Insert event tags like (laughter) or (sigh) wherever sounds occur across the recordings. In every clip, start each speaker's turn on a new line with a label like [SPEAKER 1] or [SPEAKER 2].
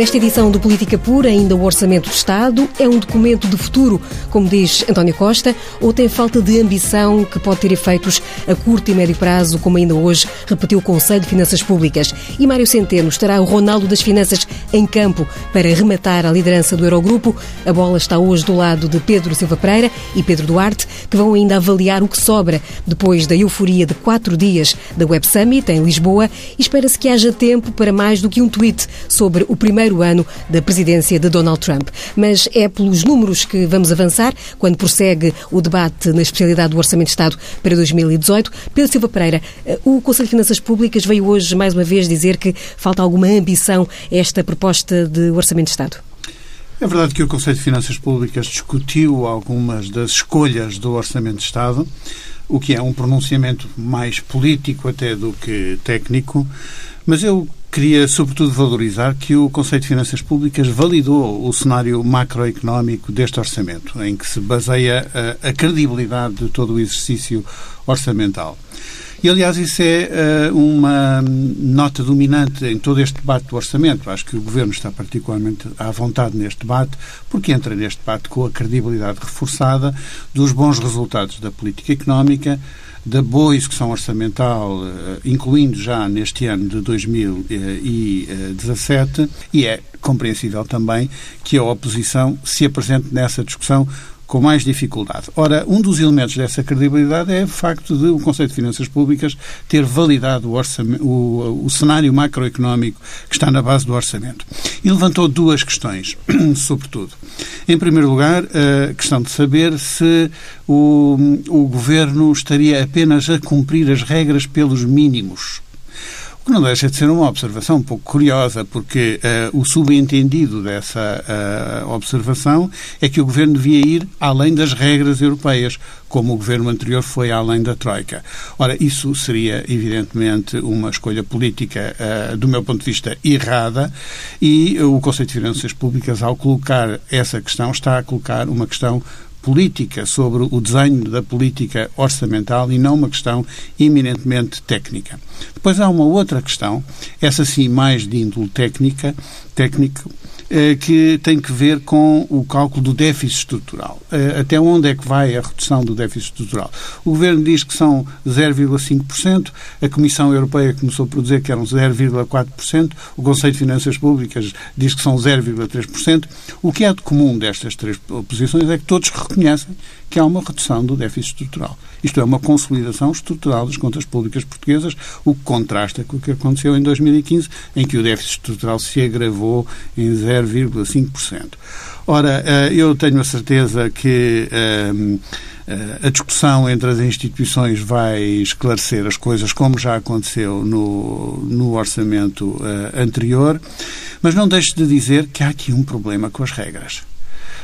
[SPEAKER 1] Nesta edição do Política Pura, ainda o Orçamento do Estado é um documento de futuro, como diz António Costa, ou tem falta de ambição que pode ter efeitos a curto e médio prazo, como ainda hoje repetiu o Conselho de Finanças Públicas. E Mário Centeno estará o Ronaldo das Finanças em campo para rematar a liderança do Eurogrupo. A bola está hoje do lado de Pedro Silva Pereira e Pedro Duarte, que vão ainda avaliar o que sobra depois da euforia de quatro dias da Web Summit em Lisboa e espera-se que haja tempo para mais do que um tweet sobre o primeiro ano da presidência de Donald Trump. Mas é pelos números que vamos avançar quando prossegue o debate na especialidade do Orçamento de Estado para 2018. Pedro Silva Pereira, eh, o Conselho de Finanças Públicas veio hoje mais uma vez dizer que falta alguma ambição a esta proposta de Orçamento de Estado.
[SPEAKER 2] É verdade que o Conselho de Finanças Públicas discutiu algumas das escolhas do Orçamento de Estado, o que é um pronunciamento mais político até do que técnico, mas eu Queria, sobretudo, valorizar que o Conselho de Finanças Públicas validou o cenário macroeconómico deste orçamento, em que se baseia a, a credibilidade de todo o exercício orçamental. E, aliás, isso é uh, uma nota dominante em todo este debate do orçamento. Acho que o Governo está particularmente à vontade neste debate, porque entra neste debate com a credibilidade reforçada dos bons resultados da política económica, da boa execução orçamental, eh, incluindo já neste ano de 2017, e é compreensível também que a oposição se apresente nessa discussão com mais dificuldade. Ora, um dos elementos dessa credibilidade é o facto de o Conselho de Finanças Públicas ter validado o, o, o cenário macroeconómico que está na base do orçamento. E levantou duas questões, (clears throat) sobretudo. Em primeiro lugar, a questão de saber se o, o Governo estaria apenas a cumprir as regras pelos mínimos o que não deixa de ser uma observação um pouco curiosa, porque uh, o subentendido dessa uh, observação é que o Governo devia ir além das regras europeias, como o Governo anterior foi além da Troika. Ora, isso seria, evidentemente, uma escolha política, uh, do meu ponto de vista, errada, e o Conselho de Finanças Públicas, ao colocar essa questão, está a colocar uma questão política, sobre o desenho da política orçamental e não uma questão eminentemente técnica. Depois há uma outra questão, essa sim mais de índole técnica, técnico, que tem que ver com o cálculo do déficit estrutural. Eh, até onde é que vai a redução do déficit estrutural? O Governo diz que são 0,5%, a Comissão Europeia começou por dizer que eram 0,4%, o Conselho de Finanças Públicas diz que são 0,3%. O que é de comum destas três posições é que todos reconhecem que há uma redução do déficit estrutural. Isto é uma consolidação estrutural das contas públicas portuguesas, o que contrasta com o que aconteceu em 2015, em que o déficit estrutural se agravou em 0,5%. Ora, eh, eu tenho a certeza que eh, eh, a discussão entre as instituições vai esclarecer as coisas, como já aconteceu no, no orçamento anterior, mas não deixe de dizer que há aqui um problema com as regras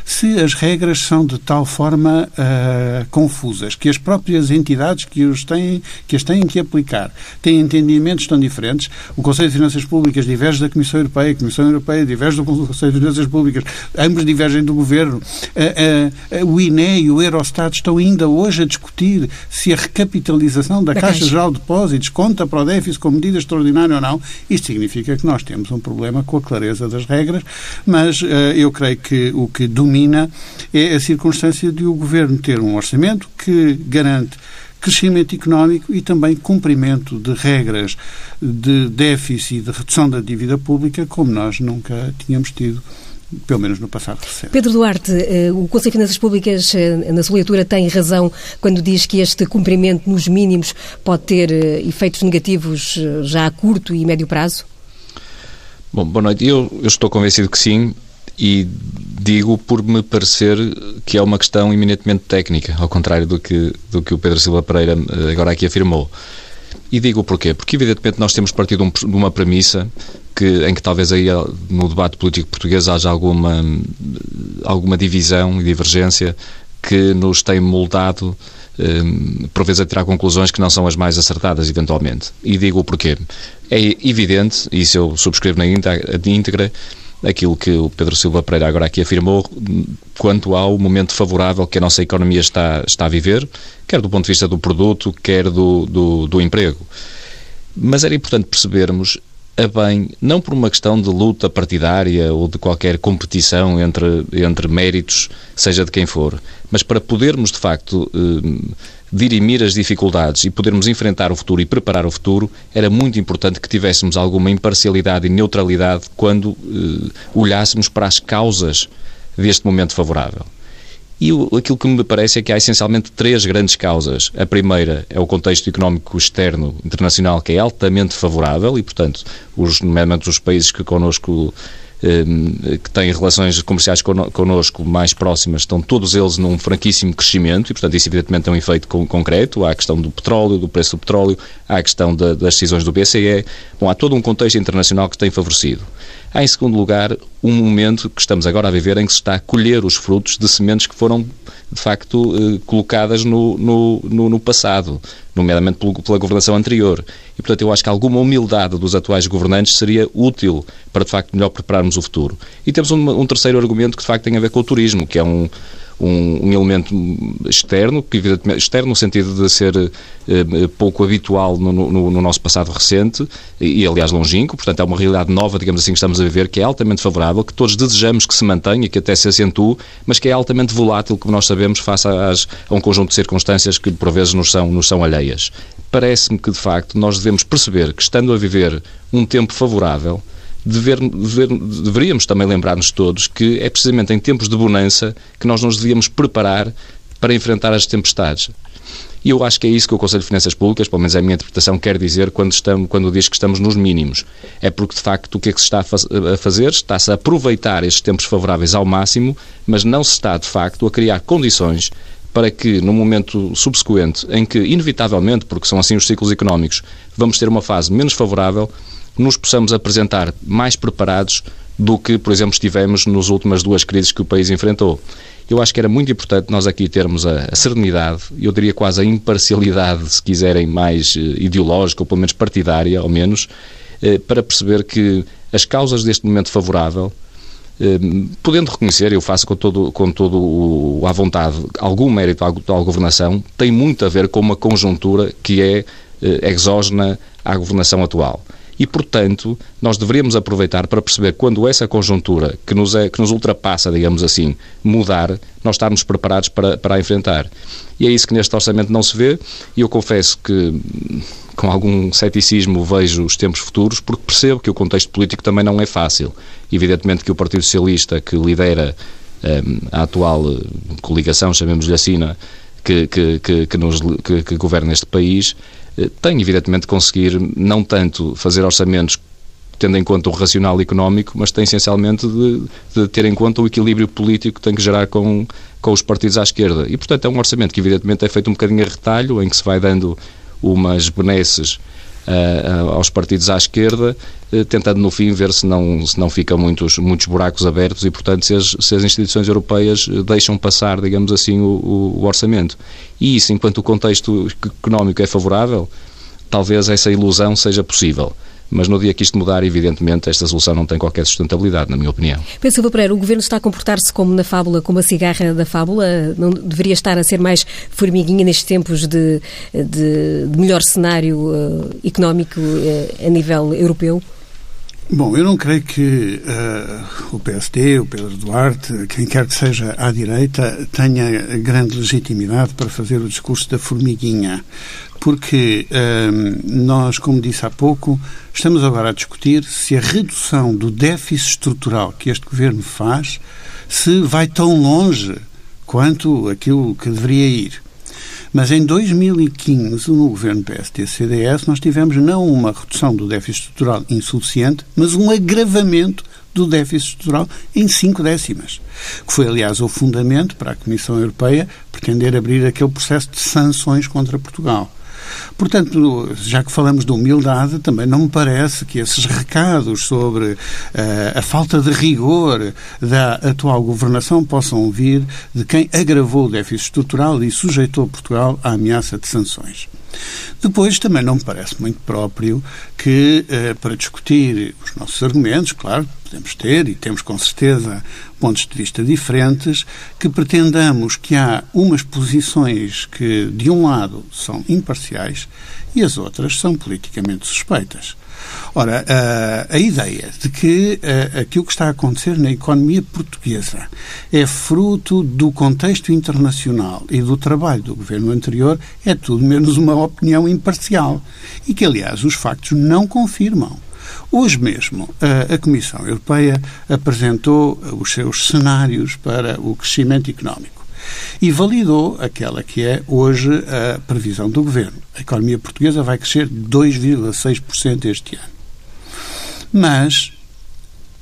[SPEAKER 2] se as regras são de tal forma uh, confusas que as próprias entidades que, os têm, que as têm que aplicar têm entendimentos tão diferentes, o Conselho de Finanças Públicas diverge da Comissão Europeia, a Comissão Europeia diverge do Conselho de Finanças Públicas, ambos divergem do Governo, uh, uh, o INE e o Eurostat estão ainda hoje a discutir se a recapitalização da, da Caixa, Caixa. Geral de Depósitos conta para o déficit como medida extraordinária ou não. Isto significa que nós temos um problema com a clareza das regras, mas eu creio que o que domina é a circunstância de o Governo ter um orçamento que garante crescimento económico e também cumprimento de regras de déficit e de redução da dívida pública como nós nunca tínhamos tido pelo menos no passado recente.
[SPEAKER 1] Pedro Duarte, eh, o Conselho de Finanças Públicas, eh, na sua leitura, tem razão quando diz que este cumprimento nos mínimos pode ter eh, efeitos negativos já a curto e médio prazo?
[SPEAKER 3] Bom, boa noite. Eu, eu estou convencido que sim e digo por me parecer que é uma questão eminentemente técnica, ao contrário do que, do que o Pedro Silva Pereira eh, agora aqui afirmou. E digo porquê? Porque, evidentemente, nós temos partido de uma premissa que, em que talvez aí no debate político português haja alguma, alguma divisão e divergência que nos tem moldado, um, por vezes, a tirar conclusões que não são as mais acertadas, eventualmente. E digo porquê. É evidente, e isso eu subscrevo na íntegra, aquilo que o Pedro Silva Pereira agora aqui afirmou quanto ao momento favorável que a nossa economia está, está a viver, quer do ponto de vista do produto, quer do, do, do emprego. Mas era importante percebermos a bem, não por uma questão de luta partidária ou de qualquer competição entre, entre méritos, seja de quem for, mas para podermos, de facto, eh, dirimir as dificuldades e podermos enfrentar o futuro e preparar o futuro, era muito importante que tivéssemos alguma imparcialidade e neutralidade quando eh, olhássemos para as causas deste momento favorável. E o, aquilo que me parece é que há essencialmente três grandes causas. A primeira é o contexto económico externo internacional, que é altamente favorável e, portanto, os, nomeadamente os países que connosco que têm relações comerciais connosco mais próximas, estão todos eles num franquíssimo crescimento e, portanto, isso evidentemente tem um efeito concreto. Há a questão do petróleo, do preço do petróleo, há a questão da, das decisões do BCE. Bom, há todo um contexto internacional que tem favorecido. Há, em segundo lugar, um momento que estamos agora a viver em que se está a colher os frutos de sementes que foram, de facto, eh, colocadas no, no, no, no passado, nomeadamente pela governação anterior. E, portanto, eu acho que alguma humildade dos atuais governantes seria útil para, de facto, melhor prepararmos o futuro. E temos um, um terceiro argumento que, de facto, tem a ver com o turismo, que é um um, um elemento externo, que externo no sentido de ser eh, pouco habitual no, no, no, nosso passado recente e, e, aliás, longínquo, portanto, é uma realidade nova, digamos assim, que estamos a viver, que é altamente favorável, que todos desejamos que se mantenha, que até se acentue, mas que é altamente volátil, como nós sabemos, face às, a um conjunto de circunstâncias que, por vezes, nos são, nos são alheias. Parece-me que, de facto, nós devemos perceber que, estando a viver um tempo favorável, dever, dever, deveríamos também lembrar-nos todos que é precisamente em tempos de bonança que nós nos devíamos preparar para enfrentar as tempestades. E eu acho que é isso que o Conselho de Finanças Públicas, pelo menos é a minha interpretação, quer dizer quando, estamos, quando diz que estamos nos mínimos. É porque, de facto, o que é que se está a fazer? Está-se a aproveitar estes tempos favoráveis ao máximo, mas não se está, de facto, a criar condições para que, no momento subsequente, em que, inevitavelmente, porque são assim os ciclos económicos, vamos ter uma fase menos favorável, nos possamos apresentar mais preparados do que, por exemplo, estivemos nas últimas duas crises que o país enfrentou. Eu acho que era muito importante nós aqui termos a, a serenidade, eu diria quase a imparcialidade, se quiserem, mais eh, ideológica, ou pelo menos partidária, ao menos, eh, para perceber que as causas deste momento favorável, eh, podendo reconhecer, eu faço com todo, com todo o, à vontade, algum mérito à, à governação, tem muito a ver com uma conjuntura que é eh, exógena à governação atual. E, portanto, nós deveríamos aproveitar para perceber quando essa conjuntura que nos, é, que nos ultrapassa, digamos assim, mudar, nós estarmos preparados para, para a enfrentar. E é isso que neste orçamento não se vê, e eu confesso que com algum ceticismo vejo os tempos futuros, porque percebo que o contexto político também não é fácil. Evidentemente que o Partido Socialista, que lidera um, a atual eh, coligação, chamemos-lhe assim, que, que, que, que, nos, que, que governa este país, tem, evidentemente, de conseguir não tanto fazer orçamentos tendo em conta o racional económico, mas tem essencialmente de, de, ter em conta o equilíbrio político que tem que gerar com, com os partidos à esquerda. E, portanto, é um orçamento que, evidentemente, é feito um bocadinho a retalho, em que se vai dando umas benesses uh, aos partidos à esquerda, uh, tentando no fim ver se não, se não ficam muitos, muitos buracos abertos e, portanto, se as, se as instituições europeias deixam passar, digamos assim, o, o orçamento. E isso, enquanto o contexto económico é favorável, talvez essa ilusão seja possível mas no dia que isto mudar, evidentemente, esta solução não tem qualquer sustentabilidade, na minha opinião.
[SPEAKER 1] Pensa, Pereira, o Governo está a comportar-se como na fábula, como a cigarra da fábula? Não deveria estar a ser mais formiguinha nestes tempos de, de, de melhor cenário uh, económico uh, a nível europeu?
[SPEAKER 2] Bom, eu não creio que uh, o PSD, o Pedro Duarte, quem quer que seja à direita, tenha grande legitimidade para fazer o discurso da formiguinha. Porque uh, nós, como disse há pouco, estamos agora a discutir se a redução do déficit estrutural que este governo faz se vai tão longe quanto aquilo que deveria ir. Mas em 2015, no governo PST-CDS, nós tivemos não uma redução do déficit estrutural insuficiente, mas um agravamento do déficit estrutural em cinco décimas, que foi, aliás, o fundamento para a Comissão Europeia pretender abrir aquele processo de sanções contra Portugal. Portanto, já que falamos de humildade, também não me parece que esses recados sobre uh, a falta de rigor da atual governação possam vir de quem agravou o déficit estrutural e sujeitou Portugal à ameaça de sanções. Depois, também não me parece muito próprio que, eh, para discutir os nossos argumentos, claro, podemos ter e temos com certeza pontos de vista diferentes, que pretendamos que há umas posições que, de um lado, são imparciais e as outras são politicamente suspeitas. Ora, a, a ideia de que a, aquilo que está a acontecer na economia portuguesa é fruto do contexto internacional e do trabalho do governo anterior é tudo menos uma opinião imparcial e que, aliás, os factos não confirmam. Hoje mesmo, a Comissão Europeia apresentou os seus cenários para o crescimento económico e validou aquela que é hoje a previsão do governo. A economia portuguesa vai crescer 2,6% este ano. Mas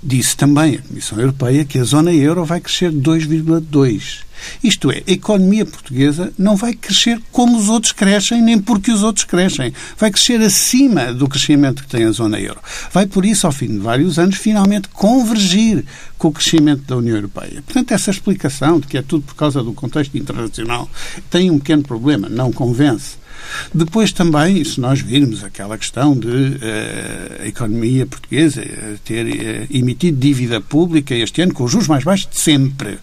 [SPEAKER 2] disse também a Comissão Europeia que a zona euro vai crescer 2,2%. Isto é, a economia portuguesa não vai crescer como os outros crescem, nem porque os outros crescem. Vai crescer acima do crescimento que tem a zona euro. Vai, por isso, ao fim de vários anos, finalmente convergir com o crescimento da União Europeia. Portanto, essa explicação de que é tudo por causa do contexto internacional tem um pequeno problema, não convence. Depois também, se nós virmos aquela questão de uh, a economia portuguesa ter uh, emitido dívida pública este ano com os juros mais baixos de sempre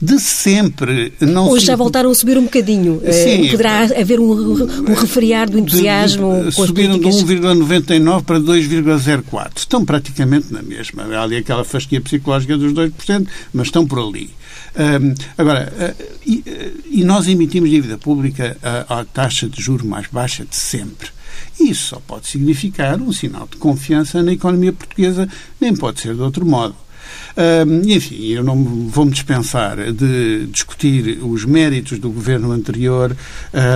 [SPEAKER 2] de sempre.
[SPEAKER 1] Não Hoje se... já voltaram a subir um bocadinho. Eh, Sim, Poderá haver um, um refriar do entusiasmo.
[SPEAKER 2] De, de, subiram de 1,99 para 2,04. Estão praticamente na mesma. Há ali aquela fasquia psicológica dos 2%, mas estão por ali. Um, agora, uh, e, e, nós emitimos dívida pública à, à taxa de juro mais baixa de sempre. Isso só pode significar um sinal de confiança na economia portuguesa, nem pode ser de outro modo. Um, enfim, eu não vou me dispensar de discutir os méritos do governo anterior,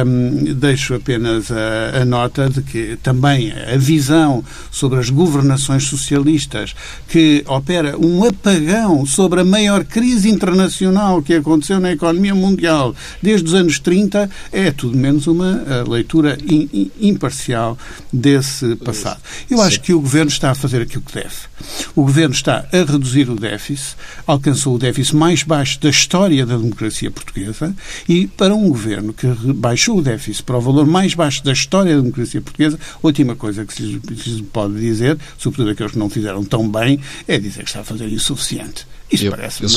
[SPEAKER 2] um, deixo apenas a, a, nota de que também a visão sobre as governações socialistas, que opera um apagão sobre a maior crise internacional que aconteceu na economia mundial desde os anos 30, é tudo menos uma leitura in, in, imparcial desse passado. Eu acho que o governo está a fazer aquilo que deve. O governo está a reduzir o déficit, alcançou o déficit mais baixo da história da democracia portuguesa e para um governo que baixou o déficit para o valor mais baixo da história da democracia portuguesa, a última coisa que se pode dizer, sobretudo aqueles que não fizeram tão bem, é dizer que está a fazer insuficiente. Isso parece-me.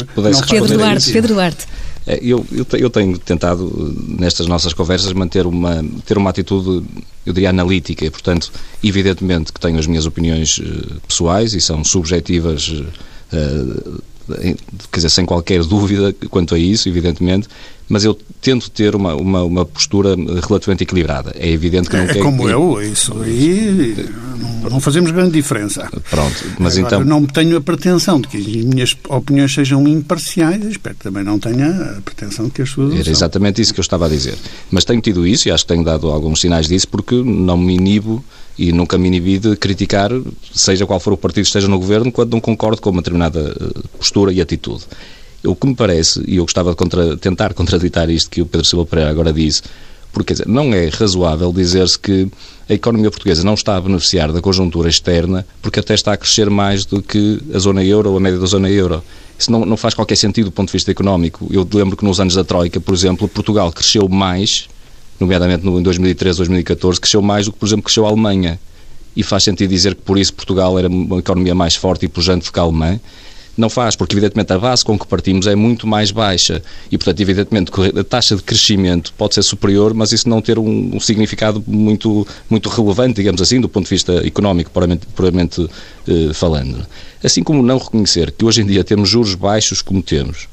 [SPEAKER 1] Pedro Duarte, Pedro Duarte.
[SPEAKER 3] É, eu, eu, eu, tenho tentado, nestas nossas conversas, manter uma, ter uma atitude, eu diria, analítica e, portanto, evidentemente que tenho as minhas opiniões uh, pessoais e são subjetivas, uh, quer dizer, sem qualquer dúvida quanto a isso, evidentemente, mas eu tento ter uma, uma, uma, postura relativamente equilibrada. É evidente que não
[SPEAKER 2] é. É como eu, isso aí não, não, fazemos grande diferença.
[SPEAKER 3] Pronto, mas
[SPEAKER 2] Agora,
[SPEAKER 3] então...
[SPEAKER 2] não tenho a pretensão de que as minhas opiniões sejam imparciais, espero que também não tenha a pretensão de que as suas
[SPEAKER 3] Era exatamente isso que eu estava a dizer. Mas tenho tido isso e acho que tenho dado alguns sinais disso porque não me inibo e nunca me inibi de criticar, seja qual for o partido que esteja no governo, quando não concordo com uma determinada eh, postura e atitude. O que me parece, e eu gostava de contra, tentar (laughs) contraditar isto que o Pedro Silva Pereira agora disse, porque dizer, não é razoável dizer-se que a economia portuguesa não está a beneficiar da conjuntura externa porque até está a crescer mais do que a zona euro ou a média da zona euro. Isso não, não faz qualquer sentido do ponto de vista económico. Eu lembro que nos anos da Troika, por exemplo, Portugal cresceu mais, nomeadamente em 2013, 2014, cresceu mais do que, por exemplo, cresceu a Alemanha. E faz sentido dizer que por isso Portugal era uma economia mais forte e pujante do que a. Não faz, porque evidentemente a base com que partimos é muito mais baixa e, portanto, evidentemente a taxa de crescimento pode ser superior, mas isso não ter um, um significado muito, muito relevante, digamos assim, do ponto de vista económico, puramente, puramente eh, falando. Assim como não reconhecer que hoje em dia temos juros baixos como temos,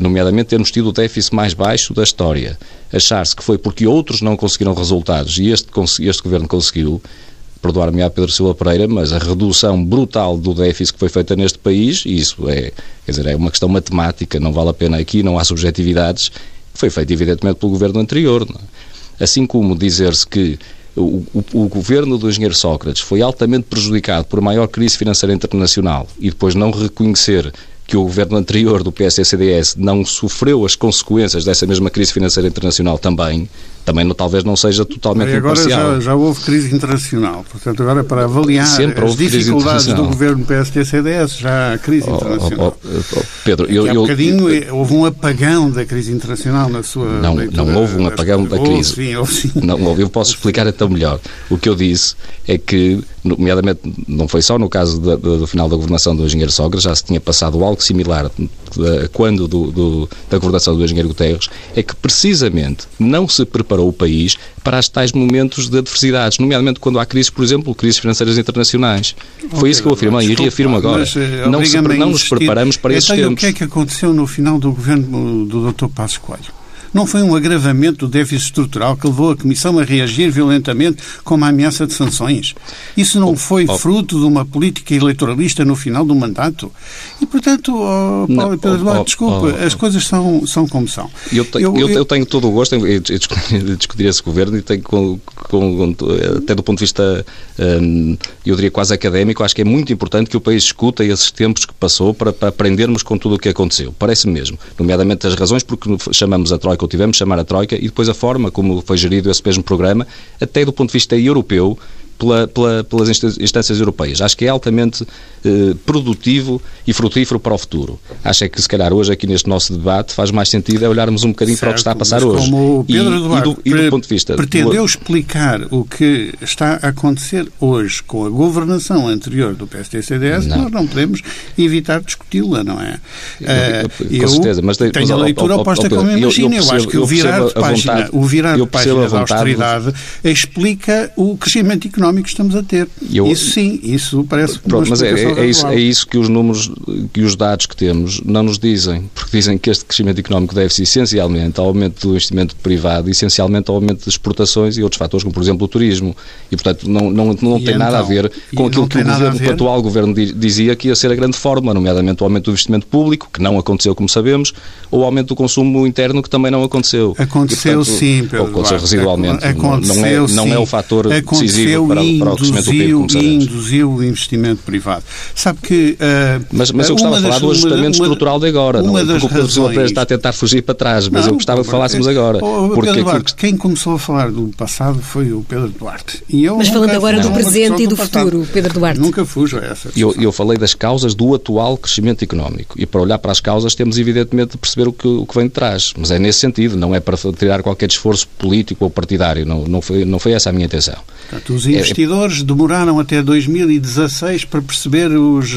[SPEAKER 3] nomeadamente termos tido o déficit mais baixo da história, achar-se que foi porque outros não conseguiram resultados e este, este governo conseguiu, perdoar-me a Pedro Silva Pereira, mas a redução brutal do déficit que foi feita neste país, e isso é, quer dizer, é uma questão matemática, não vale a pena aqui, não há subjetividades, foi feito evidentemente pelo governo anterior. É? Assim como dizer-se que o, o, o, governo do engenheiro Sócrates foi altamente prejudicado por maior crise financeira internacional e depois não reconhecer que o governo anterior do PSD-CDS não sofreu as consequências dessa mesma crise financeira internacional também, também não, talvez não seja totalmente e
[SPEAKER 2] agora
[SPEAKER 3] imparcial.
[SPEAKER 2] Já, já houve crise internacional, portanto agora para avaliar Sempre as dificuldades do governo PSD-CDS já há crise oh, internacional. Oh, oh,
[SPEAKER 3] Pedro, eu,
[SPEAKER 2] há
[SPEAKER 3] eu,
[SPEAKER 2] bocadinho eu, houve um apagão da crise internacional na sua
[SPEAKER 3] Não,
[SPEAKER 2] leitura,
[SPEAKER 3] não houve um apagão da crise.
[SPEAKER 2] Houve, sim, houve, sim.
[SPEAKER 3] Não, eu posso explicar então melhor. O que eu disse é que, nomeadamente, não foi só no caso da, do final da governação do engenheiro Sócrates, já se tinha passado algo similar quando do, do, da governação do engenheiro Guterres, é que precisamente não se preparou para o país para as tais momentos de adversidades, nomeadamente quando há crises, por exemplo, crises financeiras internacionais. Foi okay, isso que eu afirmei e reafirmo agora. Mas, uh, não, se, não nos preparamos para esses
[SPEAKER 2] então,
[SPEAKER 3] tempos.
[SPEAKER 2] o que é que aconteceu no final do governo do Dr. Passos Coelho? Não foi um agravamento do déficit estrutural que levou a Comissão a reagir violentamente com uma ameaça de sanções? Isso não oh, foi oh. fruto de uma política eleitoralista no final do mandato? E, portanto, oh, Paulo Pedro Eduardo, oh, desculpe, oh, as coisas são, são como são.
[SPEAKER 3] Eu, te, eu, eu, eu, tenho todo o gosto em discutir esse governo e tenho, com, com, até do ponto de vista, hum, eu diria quase académico, acho que é muito importante que o país escuta esses tempos que passou para, para aprendermos com tudo o que aconteceu. Parece mesmo. Nomeadamente as razões porque chamamos a Troika tivemos, chamar a Troika, e depois a forma como foi gerido esse mesmo programa, até do ponto de vista europeu, pela, pela, pelas instâncias europeias. Acho que é altamente eh, produtivo e frutífero para o futuro. Acho é que, se calhar, hoje, aqui neste nosso debate, faz mais sentido é olharmos um bocadinho certo, para o que está a passar hoje.
[SPEAKER 2] Como o Pedro e, Eduardo e do, e do ponto de vista pretendeu do... explicar o que está a acontecer hoje com a governação anterior do PSD-CDS, nós não podemos evitar discuti-la, não é?
[SPEAKER 3] Eu, eu, com certeza, mas
[SPEAKER 2] tenho mas, a leitura oposta como imagina. Eu, eu, acho que o virar de página, vontade, o virar de página da austeridade explica o crescimento económico económico que estamos a ter. Eu, isso sim, isso parece
[SPEAKER 3] pronto, Mas é, é, isso, é isso que os números e os dados que temos não nos dizem, porque dizem que este crescimento económico deve-se essencialmente ao aumento do investimento privado, essencialmente ao aumento de exportações e outros fatores, como por exemplo o turismo. E portanto não, não, não tem então, nada a ver com aquilo que o, governo, o atual governo dizia que ia ser a grande fórmula, nomeadamente o aumento do investimento público, que não aconteceu como sabemos, ou o aumento do consumo interno, que também não aconteceu.
[SPEAKER 2] Aconteceu e, portanto, sim, Pedro. Ou
[SPEAKER 3] aconteceu residualmente. Aconteceu, não, é, não é o fator decisivo para
[SPEAKER 2] para, o crescimento do PIB, como sabemos. induziu o investimento privado. Sabe que...
[SPEAKER 3] Uh, mas, mas eu gostava de falar do ajustamento uma, estrutural de agora, uma não, porque razões... o Pedro está a tentar fugir para trás, mas não, eu gostava que falássemos agora.
[SPEAKER 2] Oh, porque Pedro Duarte, quem começou a falar do passado foi o Pedro Duarte.
[SPEAKER 1] E eu mas falando agora do presente e do, futuro, Pedro Duarte.
[SPEAKER 2] Nunca fujo a essa
[SPEAKER 3] eu, eu falei das causas do atual crescimento económico e para olhar para as causas temos evidentemente de perceber o que, o que vem de trás, mas é nesse sentido, não é para tirar qualquer esforço político ou partidário, não, não, foi, não foi essa a minha intenção.
[SPEAKER 2] Portanto, os investidores é, demoraram até 2016 para perceber os,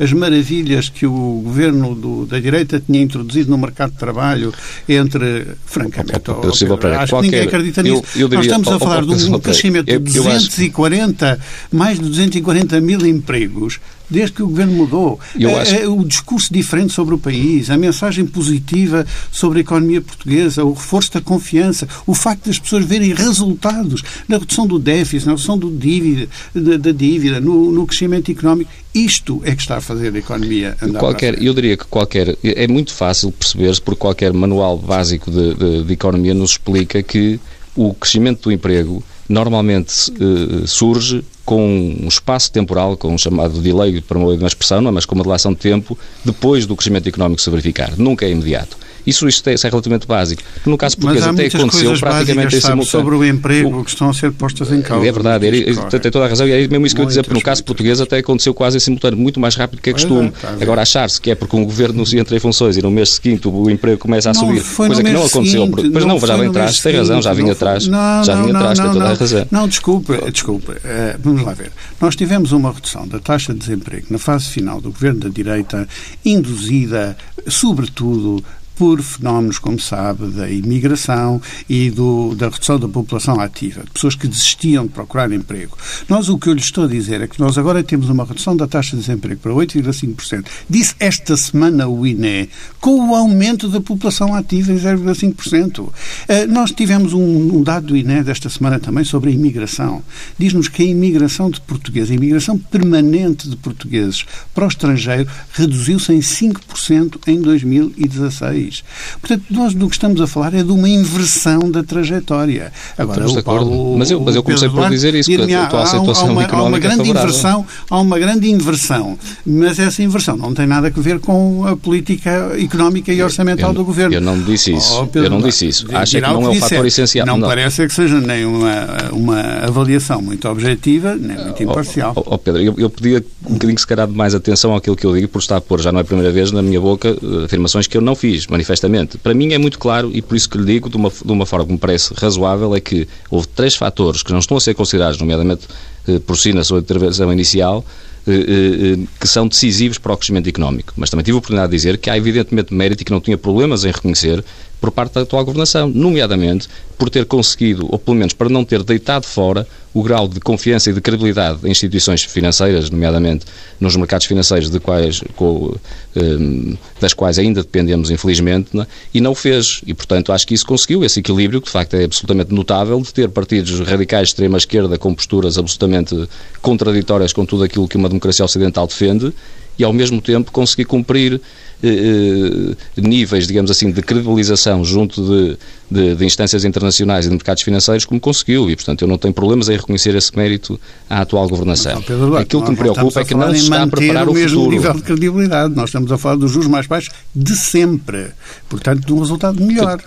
[SPEAKER 2] as maravilhas que o governo do, da direita tinha introduzido no mercado de trabalho entre, francamente, oh, oh, acho qualquer, que ninguém acredita nisso. Eu, eu diria, Nós estamos a falar de um crescimento de 240, mais de 240 mil empregos desde que o governo mudou. Acho... É, é, o discurso diferente sobre o país, a mensagem positiva sobre a economia portuguesa, o reforço da confiança, o facto das pessoas verem resultados na redução do déficit, na redução do dívida, da, da dívida, no, no, crescimento económico. Isto é que está a fazer a economia andar
[SPEAKER 3] qualquer, Eu diria que qualquer. É muito fácil perceber-se, porque qualquer manual básico de, de, de economia nos explica que o crescimento do emprego normalmente uh, surge com um espaço temporal, com um chamado delay, para uma expressão, é? mas com uma relação de tempo, depois do crescimento económico se verificar. Nunca é imediato. Isso, isso, é, isso é relativamente básico. No caso português até aconteceu praticamente em simultâneo.
[SPEAKER 2] sobre o emprego o, que estão a ser postas em causa.
[SPEAKER 3] É verdade, é, tem toda a razão e é mesmo isso que eu ia dizer, porque no caso português até aconteceu quase em simultâneo, muito mais rápido que é costume. É, Agora, achar-se que é porque um governo se entra em funções e no mês seguinte o emprego começa a
[SPEAKER 2] não,
[SPEAKER 3] subir, coisa que não aconteceu. Seguinte, pois não, já vem atrás, tem razão, já vinha atrás, já vinha atrás, tem toda a razão.
[SPEAKER 2] Não, desculpe, desculpe, eh, vamos lá ver. Nós tivemos uma redução da taxa de desemprego na fase final do governo da direita, induzida, sobretudo, por fenómenos, como sabe, da imigração e do, da redução da população ativa, pessoas que desistiam de procurar emprego. Nós, o que eu lhe estou a dizer é que nós agora temos uma redução da taxa de desemprego para 8,5%. Disse esta semana o INE, com o aumento da população ativa em 0,5%. Eh, nós tivemos um, dado do INE desta semana também sobre a imigração. Diz-nos que a imigração de portugueses, a imigração permanente de portugueses para o estrangeiro reduziu-se em 5% em 2016 país. Portanto, nós do que estamos a falar é de uma inversão da trajetória.
[SPEAKER 3] Agora, estamos de acordo. mas eu, mas eu comecei por dizer isso, que a tua situação
[SPEAKER 2] há uma,
[SPEAKER 3] económica
[SPEAKER 2] há uma grande inversão, Há uma grande inversão, mas essa inversão não tem nada a ver com a política económica e orçamental
[SPEAKER 3] eu,
[SPEAKER 2] do Governo.
[SPEAKER 3] Eu não disse isso. Oh, eu não disse isso. Acho que não é o fator essencial.
[SPEAKER 2] Não, não, parece que seja nem uma, uma avaliação muito objetiva, nem muito imparcial.
[SPEAKER 3] Oh, oh, Pedro, eu, eu pedia um bocadinho, se calhar, de mais atenção àquilo que eu digo, por estar a pôr, já não é a primeira vez na minha boca, eh, afirmações que eu não fiz, mas manifestamente. Para mim é muito claro, e por isso que lhe digo, de uma, de uma forma que me parece razoável, é que houve três fatores que não estão a ser considerados, nomeadamente eh, por si na sua intervenção inicial, eh, eh, que são decisivos para o crescimento económico. Mas também tive a oportunidade de dizer que há evidentemente mérito e que não tinha problemas em reconhecer por parte da atual governação, nomeadamente por ter conseguido, ou pelo menos para não ter deitado fora, o grau de confiança e de credibilidade em instituições financeiras, nomeadamente nos mercados financeiros de quais, com, um, das quais ainda dependemos, infelizmente, é? e não o fez. E, portanto, acho que isso conseguiu, esse equilíbrio, que de facto é absolutamente notável, de ter partidos radicais de extrema-esquerda com posturas absolutamente contraditórias com tudo aquilo que uma democracia ocidental defende, e ao mesmo tempo conseguir cumprir níveis, digamos assim, de credibilização junto de, de, de, instâncias internacionais e de mercados financeiros como conseguiu e, portanto, eu não tenho problemas em reconhecer esse mérito à atual governação. Pedro, Aquilo que me preocupa é que não se está a preparar
[SPEAKER 2] o,
[SPEAKER 3] o mesmo
[SPEAKER 2] futuro. nível de credibilidade. Nós estamos a falar dos juros mais baixos de sempre. Portanto, de um resultado melhor.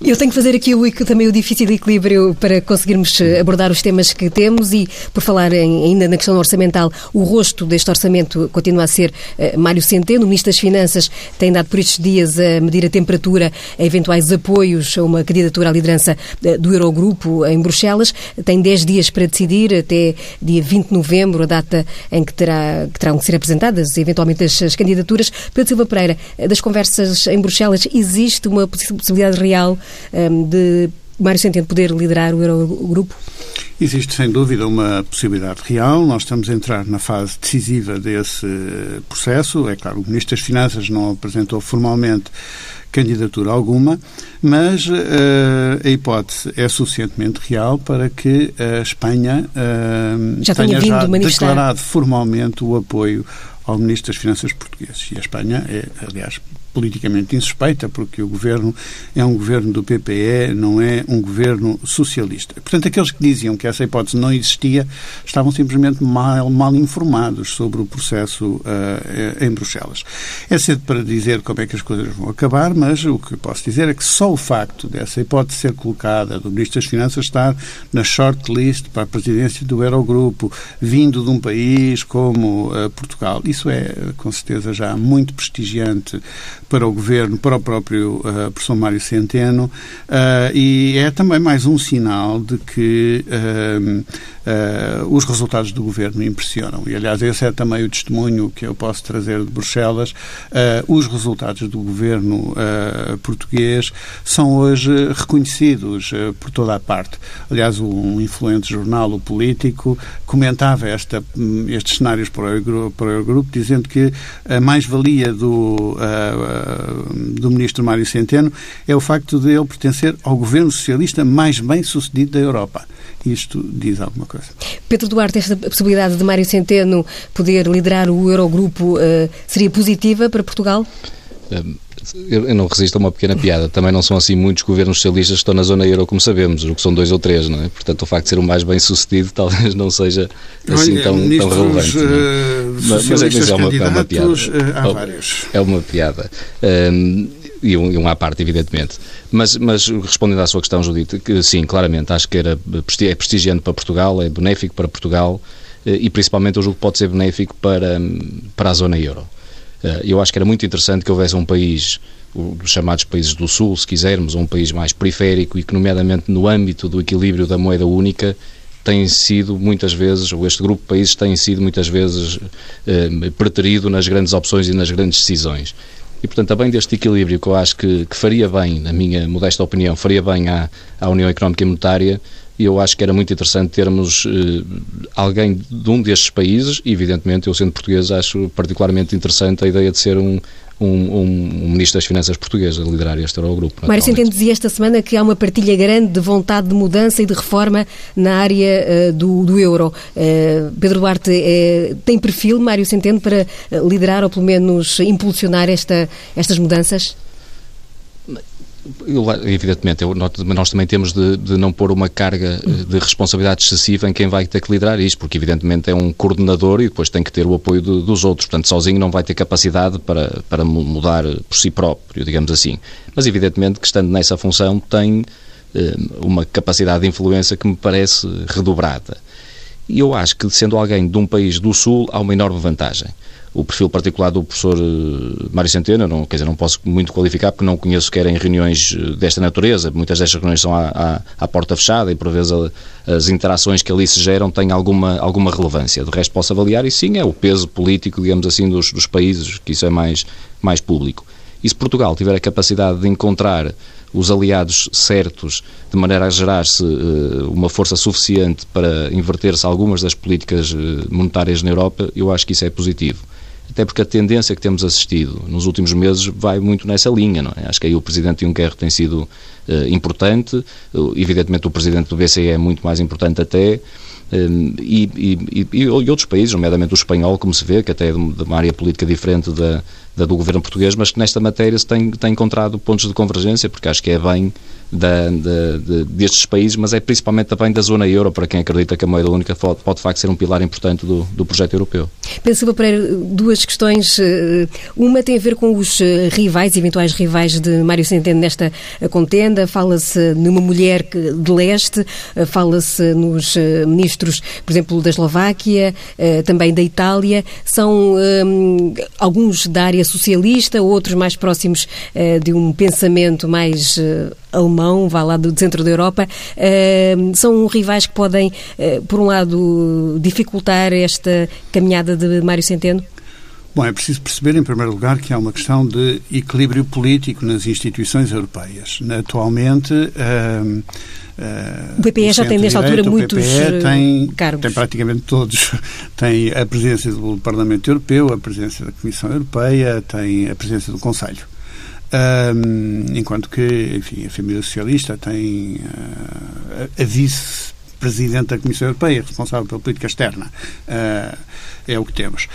[SPEAKER 1] Eu tenho que fazer aqui o, também o difícil equilíbrio para conseguirmos eh, abordar os temas que temos e, por falar em, ainda na questão orçamental, o rosto deste orçamento continua a ser uh, Mário Centeno, o Ministro das Finanças, tem dado por estes dias a medir a temperatura a eventuais apoios a uma candidatura à liderança uh, do Eurogrupo em Bruxelas. Tem 10 dias para decidir, até dia 20 de novembro, a data em que, terá, que terão que ser apresentadas eventualmente as, as candidaturas. Pedro Silva Pereira, das conversas em Bruxelas, existe uma possibilidade real um, de Mário Centeno poder liderar o Eurogrupo?
[SPEAKER 2] Existe, sem dúvida, uma possibilidade real. Nós estamos a entrar na fase decisiva desse processo. É claro, o Ministro das Finanças não apresentou formalmente candidatura alguma, mas uh, a hipótese é suficientemente real para que a Espanha uh,
[SPEAKER 1] já
[SPEAKER 2] tenha
[SPEAKER 1] já
[SPEAKER 2] declarado formalmente o apoio ao Ministro das Finanças português. E a Espanha é, aliás, politicamente insuspeita, porque o governo é um governo do PPE, não é um governo socialista. Portanto, aqueles que diziam que essa hipótese não existia estavam simplesmente mal, mal informados sobre o processo uh, em Bruxelas. É cedo para dizer como é que as coisas vão acabar, mas o que posso dizer é que só o facto dessa hipótese ser colocada, do Ministro das Finanças estar na shortlist para a presidência do Eurogrupo, vindo de um país como uh, Portugal, isso é com certeza já muito prestigiante para o Governo, para o próprio uh, professor Mário Centeno, uh, e é também mais um sinal de que uh, os resultados do Governo impressionam. E, aliás, esse é também o testemunho que eu posso trazer de Bruxelas. os resultados do Governo português são hoje reconhecidos por toda a parte. Aliás, um influente jornal, o Político, comentava esta, estes cenários para o Eurogrupo, dizendo que a mais-valia do do ministro Mário Centeno é o facto de ele pertencer ao governo socialista mais bem sucedido da Europa. Isto diz alguma coisa.
[SPEAKER 1] Pedro Duarte, esta possibilidade de Mário Centeno poder liderar o Eurogrupo uh, seria positiva para Portugal?
[SPEAKER 3] Um eu não resisto a uma pequena piada. Também não são assim muitos governos socialistas que estão na zona euro, como sabemos, o que são dois ou três, não é? Portanto, o facto de ser o mais bem sucedido (laughs) talvez não seja assim Olha, tão, tão relevante. Uh,
[SPEAKER 2] mas, mas, é, é, uma, é uma piada. Uh, há vários.
[SPEAKER 3] É uma piada. Um, e um, e um à parte, evidentemente. Mas, mas respondendo à sua questão, Judite, que sim, claramente, acho que era, é prestigiante para Portugal, é benéfico para Portugal eh, e principalmente eu julgo que pode ser benéfico para, para a zona euro. Eh, eu acho que era muito interessante que houvesse um país, os chamados países do Sul, se quisermos, um país mais periférico e que, nomeadamente no âmbito do equilíbrio da moeda única, tem sido muitas vezes, ou este grupo de países tem sido muitas vezes eh, preterido nas grandes opções e nas grandes decisões. E, portanto, também deste equilíbrio que eu acho que, que faria bem, na minha modesta opinião, faria bem à, à União Económica e Monetária, e eu acho que era muito interessante termos uh, alguém de um destes países, e evidentemente eu sendo português acho particularmente interessante a ideia de ser um, um, um, um, Ministro das Finanças português a liderar este Eurogrupo.
[SPEAKER 1] Mário Centeno dizia esta semana que há uma partilha grande de vontade de mudança e de reforma na área uh, do, do, euro. Uh, Pedro Duarte uh, tem perfil, Mário Centeno, para liderar ou pelo menos impulsionar esta, estas mudanças?
[SPEAKER 3] Evidentemente, eu, nós também temos de, de, não pôr uma carga eh, de responsabilidade excessiva em quem vai ter que liderar isto, porque evidentemente é um coordenador e depois tem que ter o apoio de, dos outros, portanto sozinho não vai ter capacidade para, para mudar por si próprio, digamos assim. Mas evidentemente que estando nessa função tem eh, uma capacidade de influência que me parece redobrada. E eu acho que sendo alguém de um país do Sul há uma enorme vantagem o perfil particular do professor eh, Mário Centeno, não, quer dizer, não posso muito qualificar porque não conheço sequer em reuniões eh, desta natureza. Muitas destas reuniões são à, à, à porta fechada e por vezes as interações que ali se geram têm alguma, alguma relevância. De resto posso avaliar e sim, é o peso político, digamos assim, dos, dos países, que isso é mais, mais público. E se Portugal tiver a capacidade de encontrar os aliados certos, de maneira a gerar-se uma força suficiente para inverter-se algumas das políticas monetárias na Europa, eu acho que isso é positivo até porque a tendência que temos assistido nos últimos meses vai muito nessa linha. Não é? Acho que aí o Presidente Juncker tem sido uh, importante, evidentemente o Presidente do BCE é muito mais importante até, Hum, e, e, e, outros países, nomeadamente o espanhol, como se vê, que até é de uma área política diferente da, da do governo português, mas que nesta matéria se tem, tem encontrado pontos de convergência, porque acho que é bem da, da, de, destes países, mas é principalmente também da zona euro, para quem acredita que a moeda única pode, pode de facto ser um pilar importante do, do projeto europeu.
[SPEAKER 1] Penso, Pereira, duas questões. Eh, uma tem a ver com os eh, rivais, eventuais rivais de Mário Centeno nesta contenda. Fala-se numa mulher de leste, eh, fala-se nos ministros por exemplo, da Eslováquia, eh, também da Itália, são um, alguns da área socialista, outros mais próximos de um pensamento mais uh, alemão, vá lá do centro da Europa. Uh, são rivais que podem, por um lado, dificultar esta caminhada de Mário Centeno?
[SPEAKER 2] Bom, é preciso perceber, em primeiro lugar, que há uma questão de equilíbrio político nas instituições europeias. Atualmente. Uh,
[SPEAKER 1] o PPE já tem, nesta altura, muitos
[SPEAKER 2] eh, tem,
[SPEAKER 1] cargos.
[SPEAKER 2] Tem praticamente todos. (laughs) Tem a presidência do Parlamento Europeu, a presidência da Comissão Europeia, tem a presidência do Conselho. Um, enquanto que, enfim, a família socialista tem uh, a vice-presidente da Comissão Europeia, responsável pela política externa. Uh, é o que temos.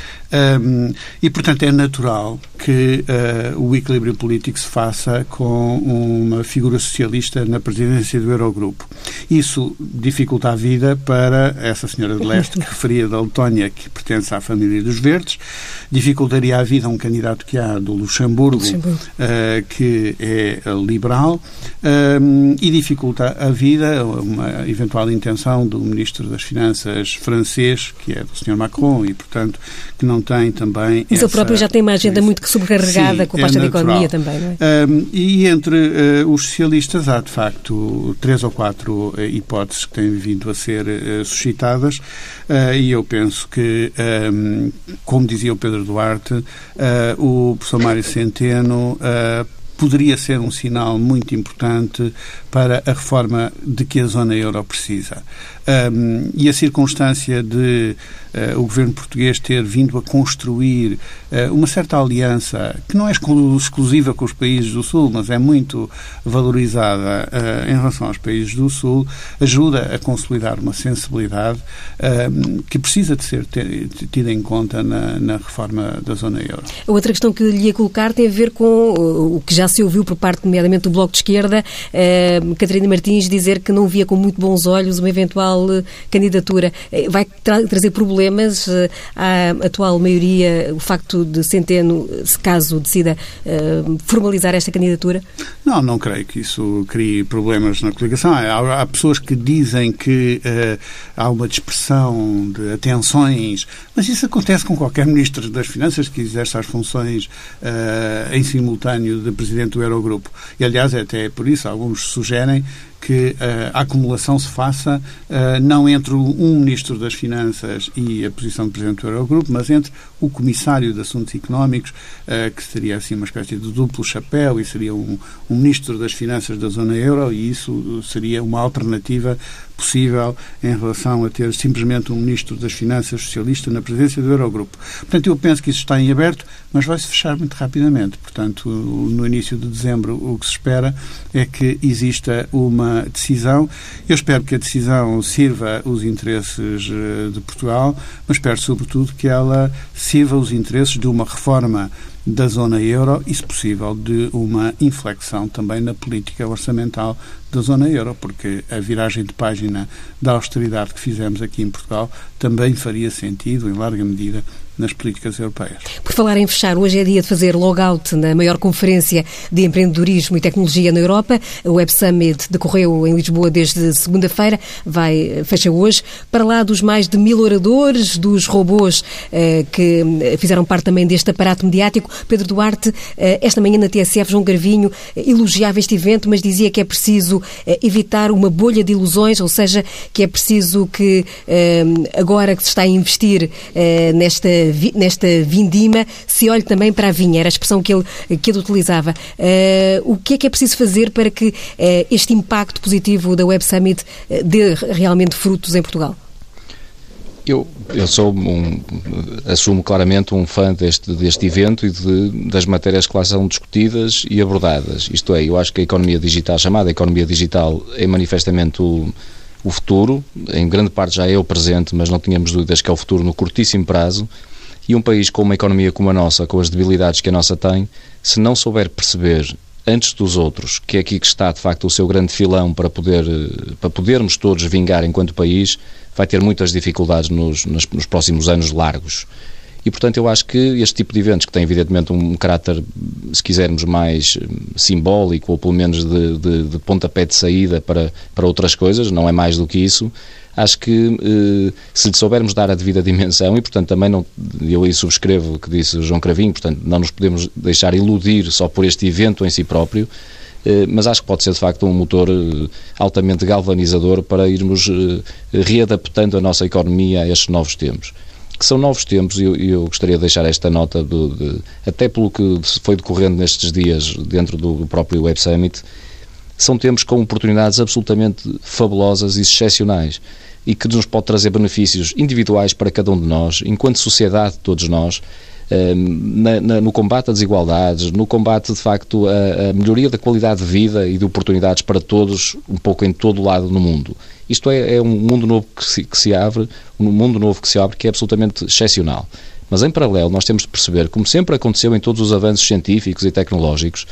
[SPEAKER 2] Um, e, portanto, é natural que uh, o equilíbrio político se faça com uma figura socialista na presidência do Eurogrupo. Isso dificulta a vida para essa senhora de leste que referia da Letónia, que pertence à família dos Verdes, dificultaria a vida a um candidato que há do Luxemburgo, Luxemburgo. Uh, que é liberal, um, e dificulta a vida uma eventual intenção do Ministro das Finanças francês, que é do Sr. Macron, e, portanto, que não tem também.
[SPEAKER 1] Mas essa, ele próprio já tem uma agenda muito sobrecarregada Sim, com a pasta é da economia também, não é?
[SPEAKER 2] Um, e entre uh, os socialistas há, de facto, três ou quatro uh, hipóteses que têm vindo a ser uh, suscitadas, e eu penso que, um, como dizia o Pedro Duarte, o professor Mário Centeno poderia ser um sinal muito importante para a reforma de que a zona euro precisa. Um, e a circunstância de uh, o governo português ter vindo a construir uh, uma certa aliança que não é exclusiva com os países do Sul, mas é muito valorizada uh, em relação aos países do Sul, ajuda a consolidar uma sensibilidade que precisa de ser tida em conta na, na, reforma da zona euro.
[SPEAKER 1] A outra questão que lhe ia colocar tem a ver com o que já se ouviu por parte, nomeadamente, do Bloco de Esquerda, Catarina Martins dizer que não via com muito bons olhos uma eventual candidatura. Vai tra trazer problemas problemas eh, à atual maioria o facto de Centeno, se caso decida eh, formalizar esta candidatura?
[SPEAKER 2] Não, não creio que isso crie problemas na coligação. Há, há pessoas que dizem que uh, há uma dispersão de atenções, mas isso acontece com qualquer ministro das Finanças que exerce as funções uh, em simultâneo de presidente do Eurogrupo. E, aliás, é até por isso alguns sugerem que uh, a acumulação se faça uh, não entre um ministro das Finanças e a posição de presidente do Eurogrupo, mas entre o comissário de Assuntos Económicos, uh, que seria assim uma espécie de duplo chapéu e seria um, um ministro das Finanças da zona euro, e isso seria uma alternativa possível em relação a ter simplesmente um Ministro das Finanças socialista na presidência do Eurogrupo. Portanto, eu penso que isso está em aberto, mas vai-se fechar muito rapidamente. Portanto, no início de dezembro, o que se espera é que exista uma decisão. Eu espero que a decisão sirva os interesses eh, de Portugal, mas espero, sobretudo, que ela sirva os interesses de uma reforma da zona euro e, se possível, de uma inflexão também na política orçamental da zona euro, porque a viragem de página da austeridade que fizemos aqui em Portugal também faria sentido, em larga medida, nas políticas europeias.
[SPEAKER 1] Por falar em fechar, hoje é dia de fazer logout na maior conferência de empreendedorismo e tecnologia na Europa. O Web Summit decorreu em Lisboa desde segunda-feira, vai fecha hoje. Para lá dos mais de mil oradores, dos robôs eh, que fizeram parte também deste aparato mediático, Pedro Duarte, eh, esta manhã na TSF, João Garvinho eh, elogiava este evento, mas dizia que é preciso eh, evitar uma bolha de ilusões, ou seja, que é preciso que eh, agora que se está a investir eh, nesta nesta vindima se olhe também para a vinha, era a expressão que ele, que ele utilizava. o que é que é preciso fazer para que este impacto positivo da Web Summit dê realmente frutos em Portugal?
[SPEAKER 3] Eu, eu sou um, assumo claramente um fã deste, deste evento e de, das matérias que lá são discutidas e abordadas. Isto é, eu acho que a economia digital, chamada economia digital, é manifestamente o, o futuro. Em grande parte já é o presente, mas não tínhamos dúvidas que é o futuro no curtíssimo prazo. E um país com uma economia como a nossa, com as debilidades que a nossa tem, se não souber perceber antes dos outros, que é aqui que está de facto o seu grande filão para, poder, para podermos todos vingar enquanto país, vai ter muitas dificuldades nos, nos, nos próximos anos largos. E, portanto, eu acho que este tipo de eventos, que tem evidentemente um caráter, se quisermos, mais hum, simbólico ou pelo menos de, de, de pontapé de saída para, para outras coisas, não é mais do que isso, acho que eh, se lhe soubermos dar a devida dimensão, e portanto também não, eu aí subscrevo o que disse o João Cravinho, portanto não nos podemos deixar iludir só por este evento em si próprio, eh, mas acho que pode ser de facto um motor eh, altamente galvanizador para irmos readaptando a nossa economia a estes novos tempos. Que são novos tempos e eu, eu, gostaria de deixar esta nota, de, de, até pelo que foi decorrendo nestes dias dentro do próprio Web Summit, são tempos com oportunidades absolutamente fabulosas e excepcionais e que nos pode trazer benefícios individuais para cada um de nós, enquanto sociedade, todos nós, na, na, no combate às desigualdades, no combate, de facto, à, melhoria da qualidade de vida e de oportunidades para todos, um pouco em todo o lado no mundo. Isto é, é um mundo novo que se, que se abre, um mundo novo que se abre que é absolutamente excepcional. Mas, em paralelo, nós temos de perceber, como sempre aconteceu em todos os avanços científicos e tecnológicos,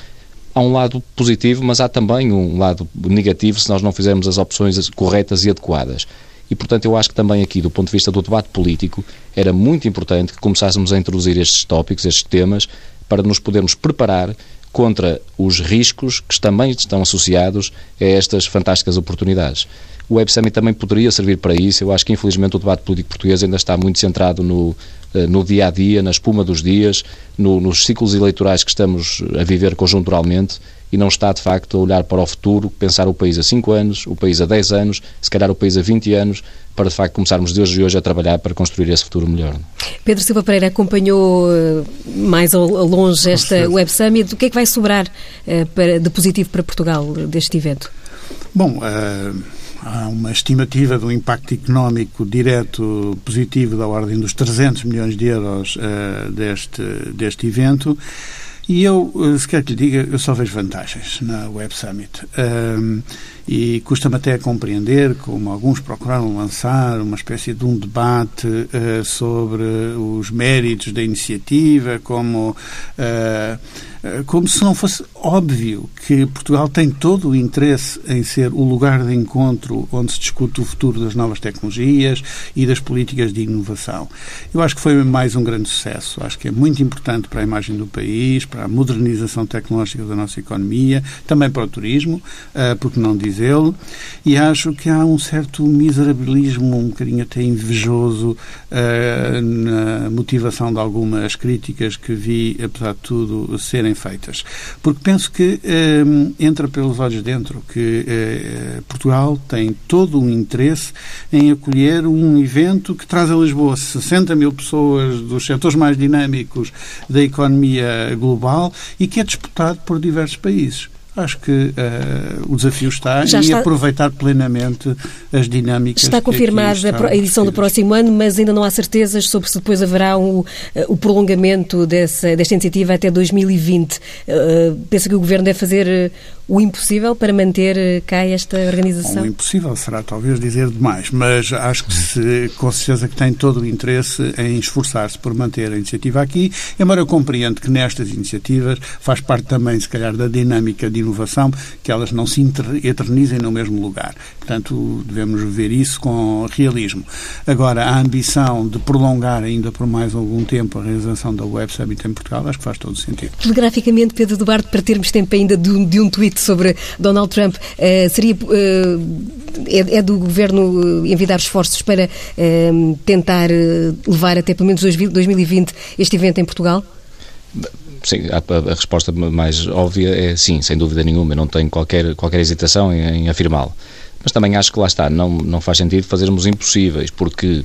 [SPEAKER 3] há um lado positivo, mas há também um lado negativo se nós não fizermos as opções corretas e adequadas. E, portanto, eu acho que também aqui, do ponto de vista do debate político, era muito importante que começássemos a introduzir estes tópicos, estes temas, para nos podermos preparar contra os riscos que também estão associados a estas fantásticas oportunidades. O Web Summit também poderia servir para isso. Eu acho que, infelizmente, o debate político português ainda está muito centrado no, eh, no dia a dia, na espuma dos dias, no, nos ciclos eleitorais que estamos a viver conjunturalmente e não está, de facto, a olhar para o futuro, pensar o país a 5 anos, o país a 10 anos, se calhar o país a 20 anos, para, de facto, começarmos de hoje e hoje a trabalhar para construir esse futuro melhor.
[SPEAKER 1] Pedro Silva Pereira acompanhou eh, mais ao longe esta Web Summit. O que é que vai sobrar uh, de positivo para Portugal deste evento?
[SPEAKER 2] Bom, uh, há uma estimativa do impacto económico direto positivo da ordem dos 300 milhões de euros deste, deste evento. E eu, se quer que lhe diga, eu só vejo vantagens na Web Summit. Um, e custa-me até compreender como alguns procuraram lançar uma espécie de um debate uh, sobre os méritos da iniciativa, como, uh, como se não fosse óbvio que Portugal tem todo o interesse em ser o lugar de encontro onde se discute o futuro das novas tecnologias e das políticas de inovação. Eu acho que foi mais um grande sucesso. Acho que é muito importante para a imagem do país, para a modernização tecnológica da nossa economia, também para o turismo, uh, porque não dizer ele e acho que há um certo miserabilismo, um bocadinho até invejoso uh, na motivação de algumas críticas que vi, apesar de tudo, serem feitas. Porque penso que uh, entra pelos olhos dentro que uh, Portugal tem todo um interesse em acolher um evento que traz a Lisboa 60 mil pessoas dos setores mais dinâmicos da economia global e que é disputado por diversos países acho que uh, o desafio está Já e está... aproveitar plenamente as dinâmicas.
[SPEAKER 1] Está confirmada a edição do próximo ano, mas ainda não há certezas sobre se depois haverá um, eh, o prolongamento dessa, desta iniciativa até 2020. Uh, eh, pensa que o Governo deve fazer o impossível para manter cá esta organização?
[SPEAKER 2] O impossível será talvez dizer demais, mas acho que se, com certeza que tem todo o interesse em esforçar-se por manter a iniciativa aqui, embora eu compreendo que nestas iniciativas faz parte também, se calhar, da dinâmica de inovação, que elas não se eternizem no mesmo lugar. Portanto, devemos ver isso com realismo. Agora, a ambição de prolongar ainda por mais algum tempo a realização da Web Summit em Portugal, acho que faz todo sentido.
[SPEAKER 1] Telegraficamente, Pedro Duarte, para termos tempo ainda de um, de um tweet sobre Donald Trump, uh, seria. Uh, é, é, do governo envidar esforços para tentar levar até pelo menos 2020 este evento em Portugal?
[SPEAKER 3] sim, a, resposta mais óbvia é sim, sem dúvida nenhuma. Não tenho qualquer, qualquer hesitação em, em afirmá-lo. Mas também acho que lá está, não, não faz sentido fazermos impossíveis, porque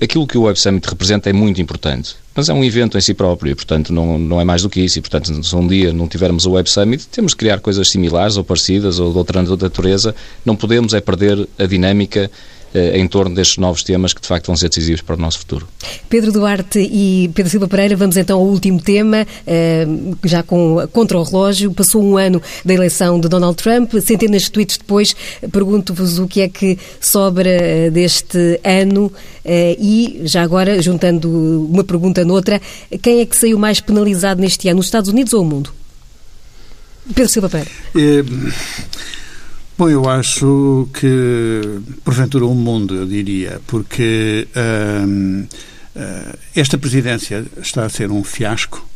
[SPEAKER 3] aquilo que o Web Summit representa é muito importante, mas é um evento em si próprio, e, portanto, não, não é mais do que isso. E, portanto, se um dia não tivermos o Web Summit, temos que criar coisas similares ou parecidas ou de outra natureza. Não podemos é perder a dinâmica eh, em torno destes novos temas que de facto vão ser decisivos para o nosso futuro.
[SPEAKER 1] Pedro Duarte e Pedro Silva Pereira, vamos então ao último tema, eh, já com contra o relógio. Passou um ano da eleição de Donald Trump, centenas de tweets depois, pergunto-vos o que é que sobra eh, deste ano e, já agora, juntando uma pergunta noutra, quem é que saiu mais penalizado neste ano, os Estados Unidos ou o mundo? Pedro Silva Pereira.
[SPEAKER 2] Bom, eu acho que, porventura, o um mundo, eu diria, porque hum, uh, esta presidência está a ser um fiasco,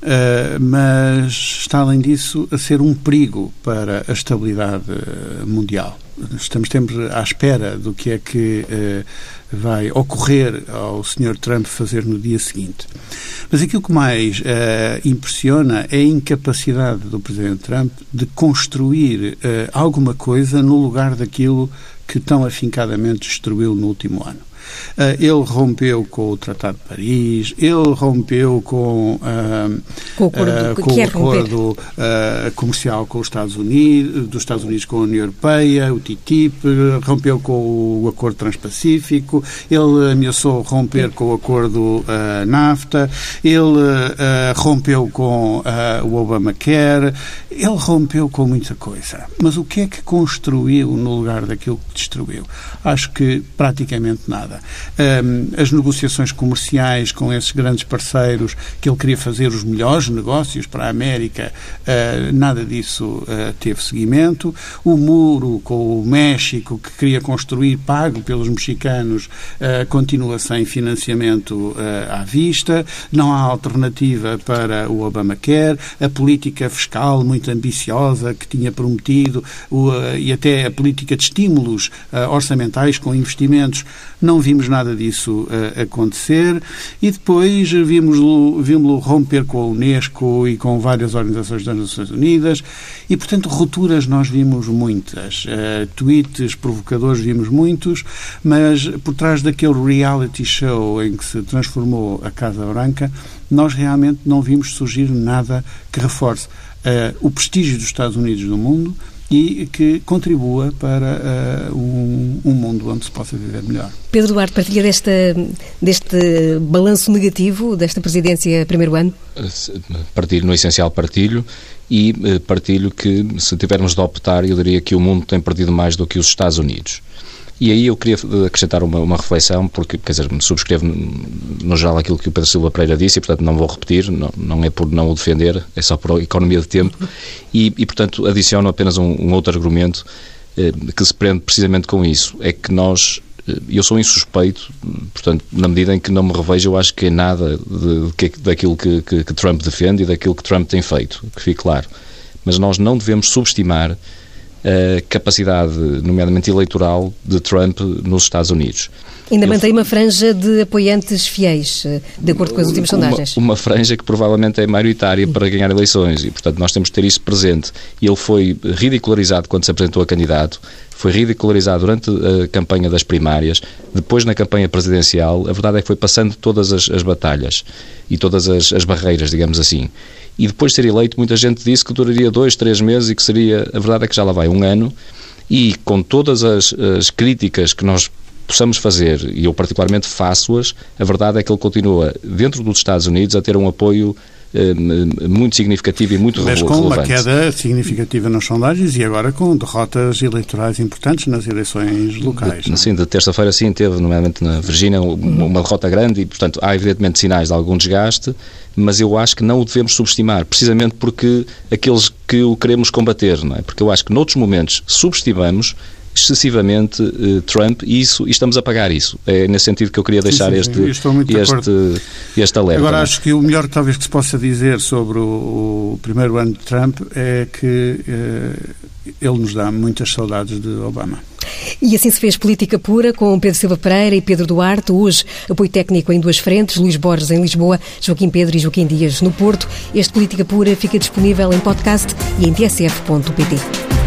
[SPEAKER 2] uh, mas está, além disso, a ser um perigo para a estabilidade mundial. Estamos sempre à espera do que é que uh, vai ocorrer ao Sr. Trump fazer no dia seguinte. Mas aquilo que mais uh, impressiona é a incapacidade do Presidente Trump de construir uh, alguma coisa no lugar daquilo que tão afincadamente destruiu no último ano. Uh, ele rompeu com o Tratado de Paris, ele rompeu com, uh,
[SPEAKER 1] com o acordo,
[SPEAKER 2] uh, com o acordo comercial com os Estados Unidos, dos Estados Unidos com a União Europeia, o TTIP, rompeu com o acordo transpacífico, ele ameaçou romper com o acordo NAFTA, ele rompeu com o Obamacare, ele rompeu com muita coisa. Mas o que é que construiu no lugar daquilo que destruiu? Acho que praticamente nada nada. Um, as negociações comerciais com esses grandes parceiros, que ele queria fazer os melhores negócios para a América, uh, nada disso uh, teve seguimento. O muro com o México, que queria construir, pago pelos mexicanos, uh, continua sem financiamento à vista. Não há alternativa para o Obamacare. A política fiscal muito ambiciosa que tinha prometido o, e até a política de estímulos orçamentais com investimentos não vimos nada disso uh, acontecer e depois vimos-lo vimos romper com a Unesco e com várias organizações das Nações Unidas e, portanto, rupturas nós vimos muitas. Uh, tweets provocadores vimos muitos, mas por trás daquele reality show em que se transformou a Casa Branca, nós realmente não vimos surgir nada que reforce uh, o prestígio dos Estados Unidos no mundo, e que contribua para uh, um, um, mundo onde se possa viver melhor.
[SPEAKER 1] Pedro Duarte, partilha desta, deste balanço negativo desta presidência primeiro ano?
[SPEAKER 3] Partilho, no essencial partilho, e uh, partilho que, se tivermos de optar, eu diria que o mundo tem perdido mais do que os Estados Unidos. E aí eu queria acrescentar uma, uma reflexão, porque, quer dizer, subscrevo no geral aquilo que o Pedro Silva Pereira disse e, portanto, não vou repetir, não, não é por não o defender, é só por economia de tempo. E, e portanto, adiciono apenas um, um outro argumento eh, que se prende precisamente com isso. É que nós eh, eu sou insuspeito, portanto, na medida em que não me revejo, eu acho que é nada de, de, daquilo que, que, que, Trump defende e daquilo que Trump tem feito, que fique claro. Mas nós não devemos subestimar capacidade, nomeadamente eleitoral, de Trump nos Estados Unidos.
[SPEAKER 1] Ainda mantém uma franja de apoiantes fiéis, eh, de acordo com as últimas sondagens.
[SPEAKER 3] Uma, uma franja que provavelmente é maioritária para ganhar eleições e, portanto, nós temos que ter isso presente. Ele foi ridicularizado quando se apresentou a candidato, foi ridicularizado durante a campanha das primárias, depois na campanha presidencial, a verdade é que foi passando todas as, as batalhas e todas as, as barreiras, digamos assim e depois de ser eleito, muita gente disse que duraria dois, três meses e que seria. A verdade é que já lá vai um ano, e com todas as, as críticas que nós possamos fazer, e eu particularmente faço-as, a verdade é que ele continua, dentro dos Estados Unidos, a ter um apoio eh, muito significativo e muito
[SPEAKER 2] Mas
[SPEAKER 3] relevante.
[SPEAKER 2] com uma queda significativa nas sondagens e agora com derrotas eleitorais importantes nas eleições locais.
[SPEAKER 3] De, sim, de terça-feira sim teve, nomeadamente na Virgínia, uma derrota grande e, portanto, há evidentemente sinais de algum desgaste, mas eu acho que não o devemos subestimar, precisamente porque aqueles que o queremos combater, não é? Porque eu acho que noutros momentos subestimamos excessivamente uh, Trump e, isso, e estamos a pagar isso. É nesse sentido que eu queria deixar sim, sim, este, este, este alerta.
[SPEAKER 2] Agora, acho que o melhor talvez que se possa dizer sobre o, o primeiro ano de Trump é que uh, ele nos dá muitas saudades de Obama.
[SPEAKER 1] E assim se fez política pura com Pedro Silva Pereira e Pedro Duarte. Hoje, apoio técnico em duas frentes, Luís Borges em Lisboa, Joaquim Pedro e Joaquim Dias no Porto. Este Política Pura fica disponível em podcast e em tsf.pt.